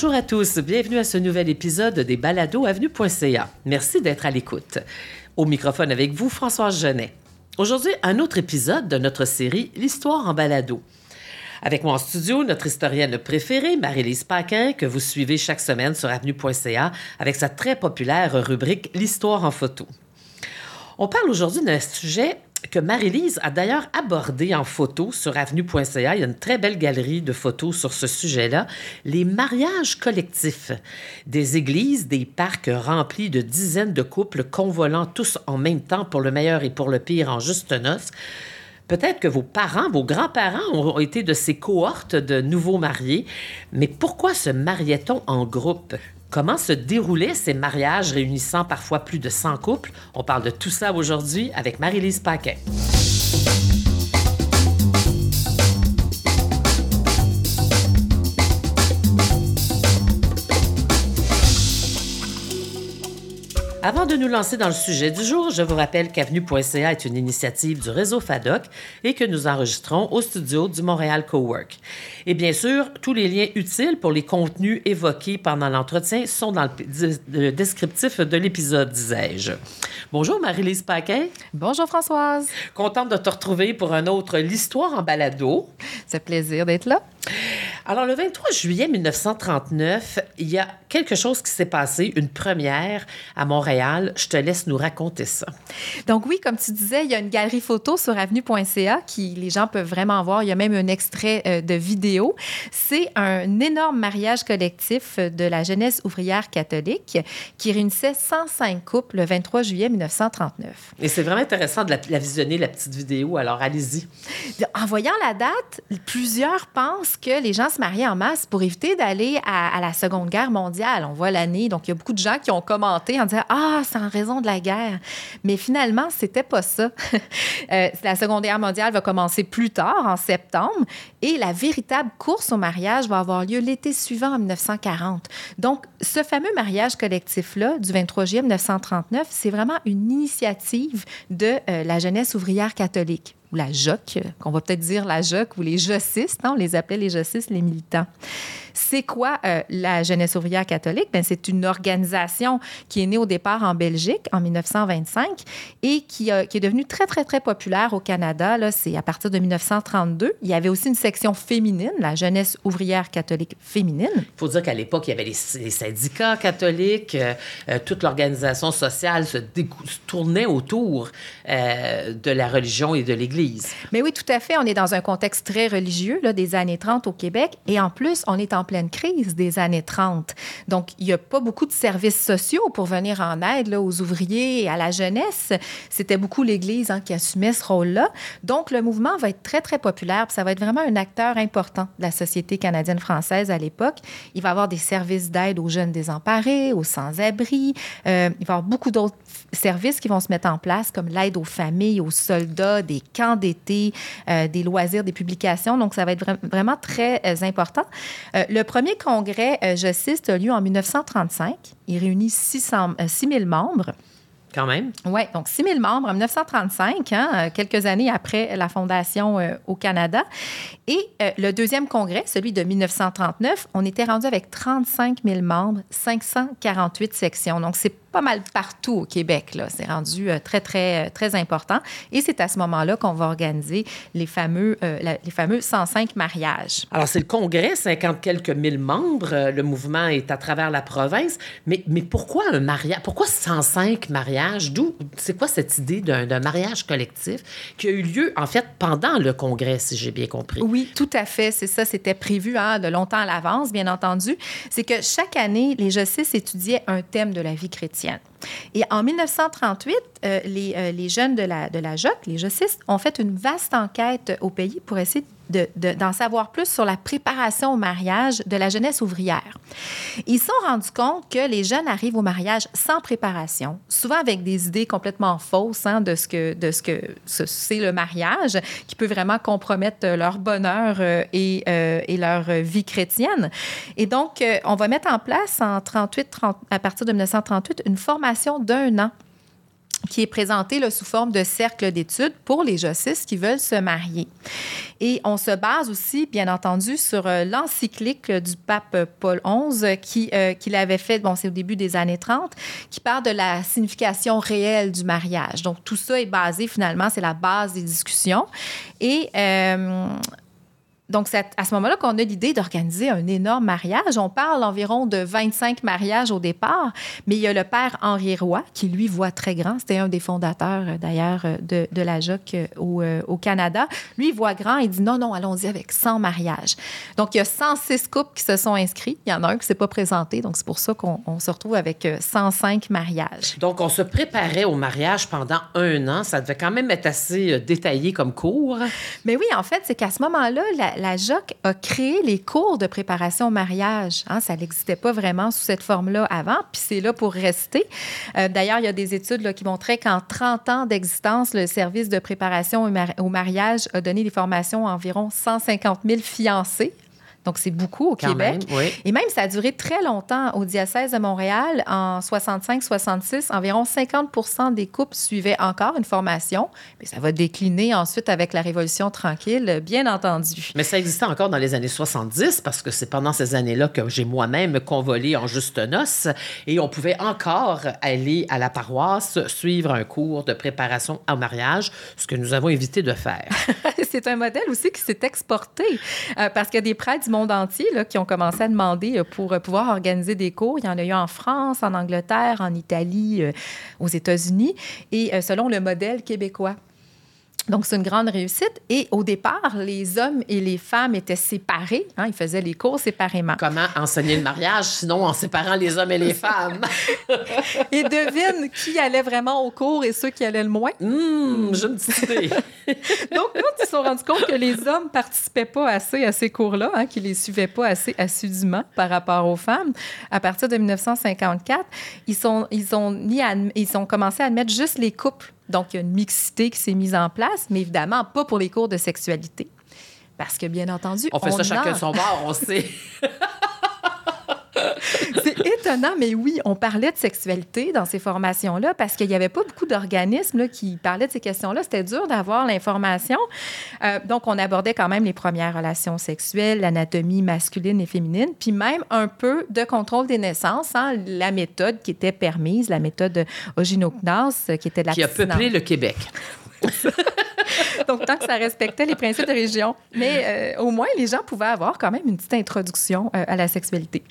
Bonjour à tous, bienvenue à ce nouvel épisode des Balados Avenue.ca. Merci d'être à l'écoute. Au microphone avec vous, Françoise Genet. Aujourd'hui, un autre épisode de notre série L'histoire en balado. Avec moi en studio, notre historienne préférée, Marie-Lise Paquin, que vous suivez chaque semaine sur avenue.ca avec sa très populaire rubrique L'histoire en photo. On parle aujourd'hui d'un sujet que Marie-Lise a d'ailleurs abordé en photo sur avenue.ca. Il y a une très belle galerie de photos sur ce sujet-là. Les mariages collectifs. Des églises, des parcs remplis de dizaines de couples convolant tous en même temps pour le meilleur et pour le pire en juste noces. Peut-être que vos parents, vos grands-parents ont été de ces cohortes de nouveaux mariés, mais pourquoi se mariait-on en groupe? Comment se déroulaient ces mariages réunissant parfois plus de 100 couples? On parle de tout ça aujourd'hui avec Marie-Lise Paquet. Avant de nous lancer dans le sujet du jour, je vous rappelle qu'Avenue.ca est une initiative du réseau FADOC et que nous enregistrons au studio du Montréal Cowork. Et bien sûr, tous les liens utiles pour les contenus évoqués pendant l'entretien sont dans le, descriptif de l'épisode, disais-je. Bonjour Marie-Lise Paquet. Bonjour Françoise. Contente de te retrouver pour un autre L'Histoire en balado. C'est plaisir d'être là. Alors, le 23 juillet 1939, il y a quelque chose qui s'est passé, une première à Montréal. Je te laisse nous raconter ça. Donc oui, comme tu disais, il y a une galerie photo sur avenue.ca qui les gens peuvent vraiment voir. Il y a même un extrait euh, de vidéo. C'est un énorme mariage collectif de la jeunesse ouvrière catholique qui réunissait 105 couples le 23 juillet 1939. Et c'est vraiment intéressant de la, la visionner, la petite vidéo. Alors, allez-y. En voyant la date, plusieurs pensent que les gens se en masse pour éviter d'aller à, la Seconde Guerre mondiale. On voit l'année, donc il y a beaucoup de gens qui ont commenté en disant Ah, c'est en raison de la guerre. Mais finalement, c'était pas ça. Euh, la Seconde Guerre mondiale va commencer plus tard, en septembre, et la véritable course au mariage va avoir lieu l'été suivant, en 1940. Donc, ce fameux mariage collectif-là, du 23 juillet 1939, c'est vraiment une initiative de euh, la jeunesse ouvrière catholique ou la JOC, qu'on va peut-être dire la JOC ou les jocistes, hein, on les appelait les jocistes, les militants. C'est quoi euh, la Jeunesse ouvrière catholique? Ben, c'est une organisation qui est née au départ en Belgique en 1925 et qui, qui est devenue très, très, très populaire au Canada. Là, c'est à partir de 1932. Il y avait aussi une section féminine, la Jeunesse ouvrière catholique féminine. Il faut dire qu'à l'époque, il y avait les, syndicats catholiques, euh, euh, toute l'organisation sociale se, tournait autour de la religion et de l'Église. Mais oui, tout à fait. On est dans un contexte très religieux là, des années 30 au Québec et en plus, on est en pleine crise des années 30. Donc, il n'y a pas beaucoup de services sociaux pour venir en aide là, aux ouvriers et à la jeunesse. C'était beaucoup l'Église hein, qui assumait ce rôle-là. Donc, le mouvement va être très, très populaire. Ça va être vraiment un acteur important de la société canadienne-française à l'époque. Il va y avoir des services d'aide aux jeunes désemparés, aux sans-abri. Euh, il va y avoir beaucoup d'autres services qui vont se mettre en place, comme l'aide aux familles, aux soldats, des camps d'été, euh, des loisirs, des publications. Donc, ça va être vraiment très euh, important. Euh, le premier congrès euh, justice a lieu en 1935. Il réunit 600, 6 000 membres. Quand même. Oui, donc 6 000 membres en 1935, hein, euh, quelques années après la fondation au Canada. Et le deuxième congrès, celui de 1939, on était rendu avec 35 000 membres, 548 sections. Donc, c'est pas mal partout au Québec. Là. C'est rendu euh, très, très, euh, très important. Et c'est à ce moment-là qu'on va organiser les fameux, euh, les fameux 105 mariages. Alors, c'est le congrès, 50 quelques mille membres. Le mouvement est à travers la province. Mais, mais pourquoi un mariage? Pourquoi 105 mariages? D'où, c'est quoi cette idée d'un, mariage collectif qui a eu lieu, en fait, pendant le congrès, si j'ai bien compris? Oui, tout à fait. C'est ça. C'était prévu hein, de longtemps à l'avance, bien entendu. C'est que chaque année, les justices étudiaient un thème de la vie chrétienne. Et en 1938, euh, les, euh, les, jeunes de la, de JOC, les jocistes, ont fait une vaste enquête au pays pour essayer d'en savoir plus sur la préparation au mariage de la jeunesse ouvrière. Ils se sont rendus compte que les jeunes arrivent au mariage sans préparation, souvent avec des idées complètement fausses hein, de ce que de ce que c'est le mariage, qui peut vraiment compromettre leur bonheur euh, et, euh, et, leur vie chrétienne. Et donc, euh, on va mettre en place en 38, 30, à partir de 1938 une formation d'un an qui est présenté là, sous forme de cercle d'études pour les jossistes qui veulent se marier. Et on se base aussi, bien entendu, sur euh, l'encyclique du pape Paul XI qui, euh, l'avait fait, bon, c'est au début des années 30, qui parle de la signification réelle du mariage. Donc, tout ça est basé, finalement, c'est la base des discussions. Et euh, donc, c'est à ce moment-là qu'on a l'idée d'organiser un énorme mariage. On parle environ de 25 mariages au départ, mais il y a le père Henri Roy, qui lui voit très grand. C'était un des fondateurs, euh, d'ailleurs, euh, de, de, la JOC euh, au, au, Canada. Lui, il voit grand et dit non, non, allons-y avec 100 mariages. Donc, il y a 106 couples qui se sont inscrits. Il y en a un qui ne s'est pas présenté. Donc, c'est pour ça qu'on se retrouve avec 105 mariages. Donc, on se préparait au mariage pendant un an. Ça devait quand même être assez détaillé comme cours. Mais oui, en fait, c'est qu'à ce moment-là, la, la JOC a créé les cours de préparation au mariage. Hein, ça n'existait pas vraiment sous cette forme-là avant, puis c'est là pour rester. Euh, D'ailleurs, il y a des études qui montraient qu'en 30 ans d'existence, le service de préparation au mariage a donné des formations à environ 150 000 fiancés donc, c'est beaucoup au Quand Québec. Même, oui. Et même, ça a duré très longtemps au diocèse de Montréal. En 65-66, environ 50% des couples suivaient encore une formation. Mais ça va décliner ensuite avec la Révolution tranquille, bien entendu. Mais ça existait encore dans les années 70 parce que c'est pendant ces années-là que j'ai moi-même convolé en juste noces et on pouvait encore aller à la paroisse suivre un cours de préparation au mariage, ce que nous avons évité de faire. c'est un modèle aussi qui s'est exporté euh, parce qu'il y a des prêtres du monde entier là, qui ont commencé à demander euh, pour euh, pouvoir organiser des cours. Il y en a eu en France, en Angleterre, en Italie, euh, aux États-Unis, et selon le modèle québécois. Donc, c'est une grande réussite. Et au départ, les hommes et les femmes étaient séparés. Hein, ils faisaient les cours séparément. Comment enseigner le mariage, sinon en séparant les hommes et les femmes? et devine qui allait vraiment au cours et ceux qui allaient le moins? Mmh, j'ai une petite idée. Donc, se sont rendus compte que les hommes participaient pas assez à ces cours-là, hein, qu'ils les suivaient pas assez assidûment par rapport aux femmes. À partir de 1954, ils, sont, ils, ont, mis à, ils ont commencé à admettre juste les couples donc, il y a une mixité qui s'est mise en place, mais évidemment pas pour les cours de sexualité. Parce que, bien entendu, on fait ça chacun son bord, on sait. Étonnant, mais oui, on parlait de sexualité dans ces formations-là parce qu'il n'y avait pas beaucoup d'organismes qui parlaient de ces questions-là. C'était dur d'avoir l'information. Euh, donc, on abordait quand même les premières relations sexuelles, l'anatomie masculine et féminine, puis même un peu de contrôle des naissances, hein, la méthode qui était permise, la méthode Oginoknas, qui était de la Qui a peuplé le Québec. Donc, tant que ça respectait les principes de région. Mais euh, au moins, les gens pouvaient avoir quand même une petite introduction euh, à la sexualité.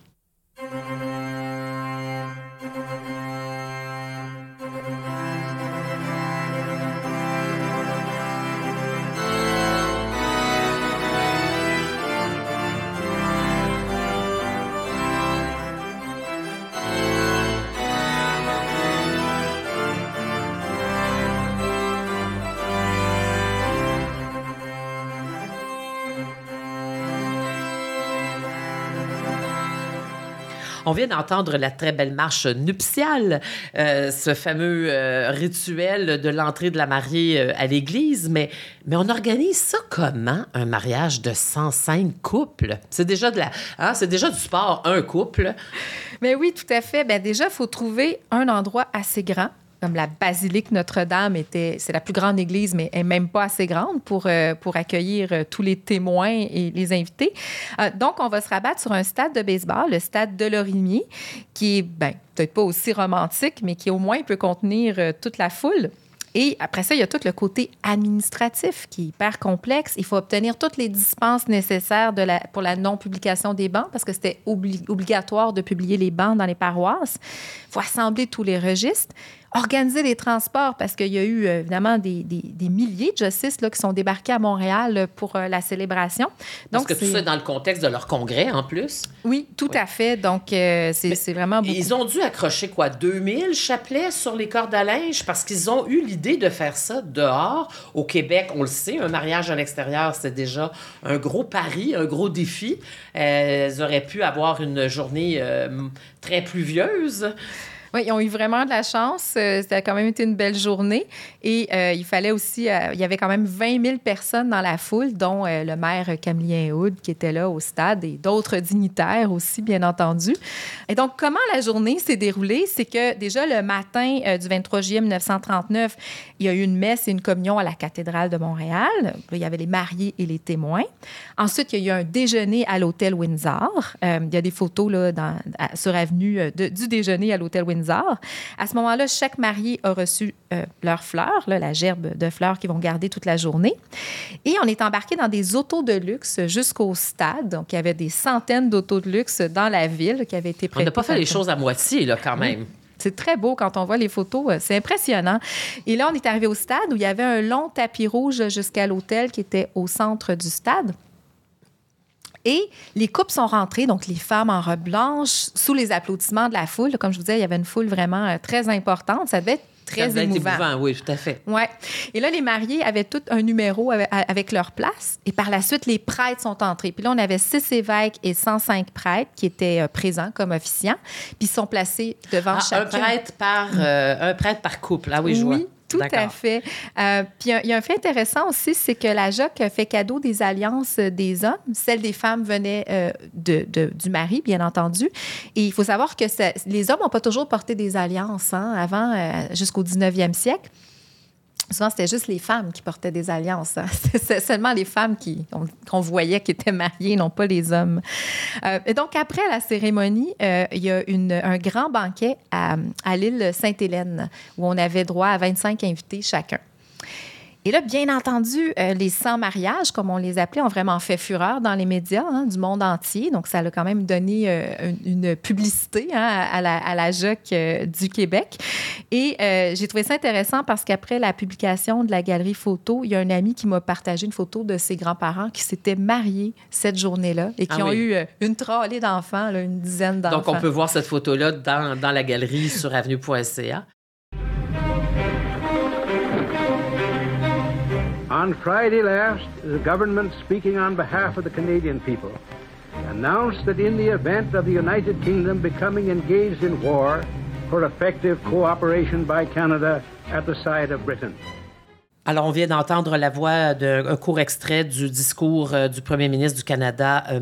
On vient d'entendre la très belle marche nuptiale, euh, ce fameux euh, rituel de l'entrée de la mariée euh, à l'église, mais, mais on organise ça comment, un mariage de 105 couples? C'est déjà, de la, hein, c'est déjà du sport, un couple. Mais oui, tout à fait. Bien, déjà, il faut trouver un endroit assez grand comme la basilique Notre-Dame était, c'est la plus grande église, mais elle n'est même pas assez grande pour, euh, pour accueillir euh, tous les témoins et les invités. Euh, donc, on va se rabattre sur un stade de baseball, le stade de Lorimier, qui est, ben, peut-être pas aussi romantique, mais qui au moins peut contenir toute la foule. Et après ça, il y a tout le côté administratif qui est hyper complexe. Il faut obtenir toutes les dispenses nécessaires pour la non-publication des bancs parce que c'était obli obligatoire de publier les bancs dans les paroisses. Il faut assembler tous les registres organiser les transports parce qu'il y a eu euh, évidemment des, des, des, milliers de justices là, qui sont débarqués à Montréal pour euh, la célébration. Donc, parce que tout ça dans le contexte de leur congrès en plus. Oui, tout à fait. Donc, euh, c'est vraiment beaucoup. Ils ont dû accrocher quoi, 2000 chapelets sur les cordes à linge parce qu'ils ont eu l'idée de faire ça dehors. Au Québec, on le sait, un mariage à l'extérieur, c'est déjà un gros pari, un gros défi. elles auraient pu avoir une journée très pluvieuse. Oui, ils ont eu vraiment de la chance. Euh, ça a quand même été une belle journée. Et euh, il fallait aussi, euh, il y avait quand même 20 000 personnes dans la foule, dont le maire Camillien Hood qui était là au stade et d'autres dignitaires aussi, bien entendu. Et donc, comment la journée s'est déroulée? C'est que déjà le matin du 23 juillet 1939, il y a eu une messe et une communion à la cathédrale de Montréal. il y avait les mariés et les témoins. Ensuite, il y a eu un déjeuner à l'hôtel Windsor. il y a des photos là, sur avenue du déjeuner à l'hôtel Windsor à ce moment-là, chaque marié a reçu euh, leurs fleurs, la gerbe de fleurs qu'ils vont garder toute la journée. Et on est embarqué dans des autos de luxe jusqu'au stade. Donc, il y avait des centaines d'autos de luxe dans la ville qui avaient été prêtées. On n'a pas fait les choses à moitié, là, quand même. C'est très beau quand on voit les photos. Euh, c'est impressionnant. Et là, on est arrivé au stade où il y avait un long tapis rouge jusqu'à l'hôtel qui était au centre du stade. Et les couples sont rentrées, donc les femmes en robe blanche, sous les applaudissements de la foule. Comme je vous disais, il y avait une foule vraiment euh, très importante. Ça devait être très ça émouvant. émouvant. Oui, tout à fait. Ouais. Et là, les mariés avaient tout un numéro avec, leur place. Et par la suite, les prêtres sont entrés. Puis là, on avait six évêques et 105 prêtres qui étaient euh, présents comme officiants. Puis ils sont placés devant ah, chacun. Un prêtre par, euh, un prêtre par couple. Ah oui, je vois. Tout à fait. Euh, puis il y, a un fait intéressant aussi, c'est que la JOC fait cadeau des alliances des hommes. Celles des femmes venaient euh, de, du mari, bien entendu. Et il faut savoir que les hommes n'ont pas toujours porté des alliances hein, avant, euh, jusqu'au 19e siècle. Souvent, c'était juste les femmes qui portaient des alliances. Hein. Seulement les femmes qui, qu'on voyait qui étaient mariées, non pas les hommes. Euh, et donc, après la cérémonie, euh, il y a une, un grand banquet à, à l'île Sainte-Hélène où on avait droit à 25 invités chacun. Et là, bien entendu, euh, les sans-mariages, comme on les appelait, ont vraiment fait fureur dans les médias hein, du monde entier. Donc, ça a quand même donné euh, une, publicité hein, à, la, à la JOC euh, du Québec. Et j'ai trouvé ça intéressant parce qu'après la publication de la galerie photo, il y a un ami qui m'a partagé une photo de ses grands-parents qui s'étaient mariés cette journée-là et qui ah ont eu une trollée d'enfants, une dizaine d'enfants. Donc, on peut voir cette photo-là dans, dans la galerie sur avenue.ca. On Friday last, the government, speaking on behalf of the Canadian people, announced that in the event of the United Kingdom becoming engaged in war, for effective cooperation by Canada at the side of Britain. Alors, on vient d'entendre la voix d'un court extrait du discours euh, du premier ministre du Canada, euh,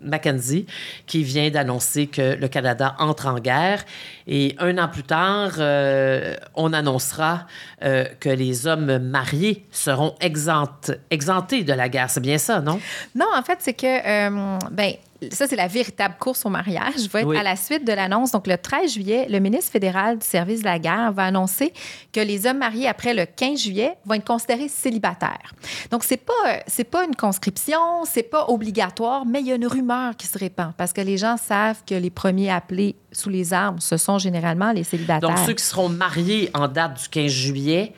Mackenzie, qui vient d'annoncer que le Canada entre en guerre. Et un an plus tard, euh, on annoncera que les hommes mariés seront exemptés de la guerre. C'est bien ça, non? Non, en fait, c'est que, ben, ça, c'est la véritable course au mariage. Va être à la suite de l'annonce. Donc, le 13 juillet, le ministre fédéral du service de la guerre va annoncer que les hommes mariés après le 15 juillet vont être considérés célibataires. Donc, c'est pas c'est pas une conscription, c'est pas obligatoire, mais il y a une rumeur qui se répand parce que les gens savent que les premiers appelés sous les armes, ce sont généralement les célibataires. Donc, ceux qui seront mariés en date du 15 juillet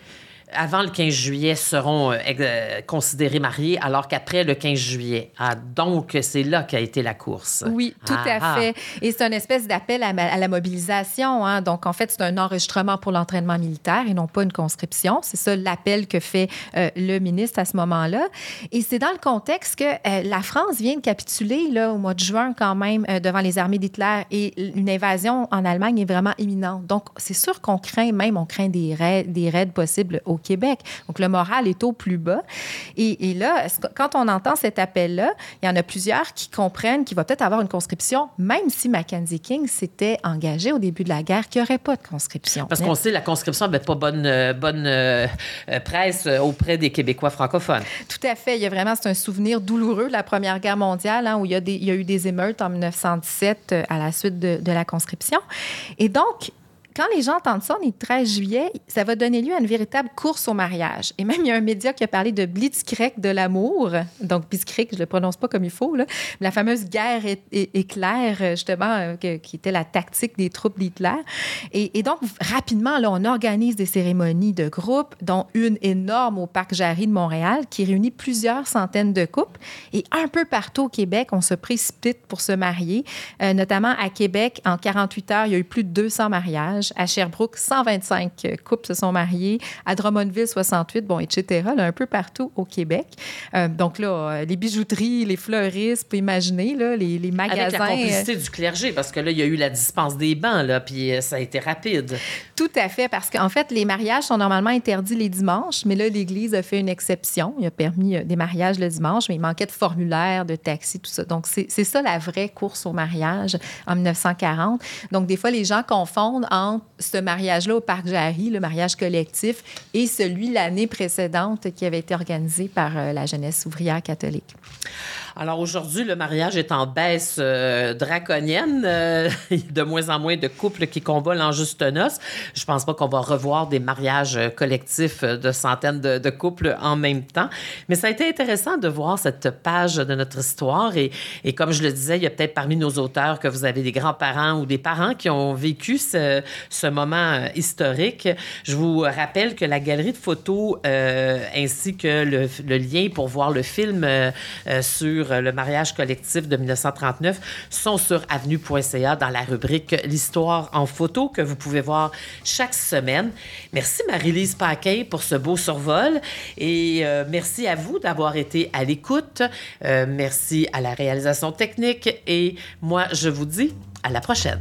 avant le 15 juillet seront euh, euh, considérés mariés, alors qu'après le 15 juillet. Ah, donc, c'est là qu'a été la course. Oui, tout à ah, fait. Et c'est une espèce d'appel à, la mobilisation. Hein. Donc, en fait, c'est un enregistrement pour l'entraînement militaire et non pas une conscription. C'est ça l'appel que fait euh, le ministre à ce moment-là. Et c'est dans le contexte que la France vient de capituler là, au mois de juin quand même devant les armées d'Hitler et une invasion en Allemagne est vraiment imminente. Donc, c'est sûr qu'on craint même, on craint des raids, des raids possibles au Québec. Donc, le moral est au plus bas. Et, là, quand on entend cet appel-là, il y en a plusieurs qui comprennent qu'il va peut-être avoir une conscription, même si Mackenzie King s'était engagé au début de la guerre qu'il n'y aurait pas de conscription. Parce qu'on sait que la conscription n'avait pas bonne, euh, bonne euh, euh, presse auprès des Québécois francophones. Tout à fait. Il y a vraiment, c'est un souvenir douloureux de la Première Guerre mondiale, hein, où il y, a il y, a eu des émeutes en 1917 à la suite de, de la conscription. Et donc, quand les gens entendent ça, on est le 13 juillet, ça va donner lieu à une véritable course au mariage. Et même, il y a un média qui a parlé de Blitzkrieg de l'amour. Donc, Blitzkrieg, je ne le prononce pas comme il faut, là. la fameuse guerre éclair, justement, euh, qui était la tactique des troupes d'Hitler. Et, donc, rapidement, là, on organise des cérémonies de groupe, dont une énorme au Parc Jarry de Montréal, qui réunit plusieurs centaines de couples. Et un peu partout au Québec, on se précipite pour se marier. Euh, notamment à Québec, en 48 heures, il y a eu plus de 200 mariages. À Sherbrooke, 125 couples se sont mariés. À Drummondville, 68, bon, etc., là, un peu partout au Québec. Euh, donc là, euh, les bijouteries, les fleuristes, vous pouvez imaginer, là, les, les magasins. Avec la complicité du clergé, parce que là, il y a eu la dispense des bancs, là, puis ça a été rapide. Tout à fait, parce qu'en fait, les mariages sont normalement interdits les dimanches, mais là, l'Église a fait une exception. Il a permis des mariages le dimanche, mais il manquait de formulaire, de taxi, tout ça. Donc, c'est ça la vraie course au mariage en 1940. Donc, des fois, les gens confondent entre ce mariage-là au Parc Jarry, le mariage collectif, et celui l'année précédente qui avait été organisé par euh, la jeunesse ouvrière catholique. Alors aujourd'hui, le mariage est en baisse euh, draconienne. Euh, de moins en moins de couples qui convolent en juste noces. Je pense pas qu'on va revoir des mariages collectifs de centaines de, couples en même temps. Mais ça a été intéressant de voir cette page de notre histoire. Et, comme je le disais, il y a peut-être parmi nos auteurs que vous avez des grands-parents ou des parents qui ont vécu ce, moment euh, historique. Je vous rappelle que la galerie de photos euh, ainsi que le, le, lien pour voir le film euh, sur le mariage collectif de 1939 sont sur avenue.ca dans la rubrique L'histoire en photo que vous pouvez voir chaque semaine. Merci Marie-Lise Paquet pour ce beau survol et euh, merci à vous d'avoir été à l'écoute. Euh, merci à la réalisation technique et moi je vous dis à la prochaine.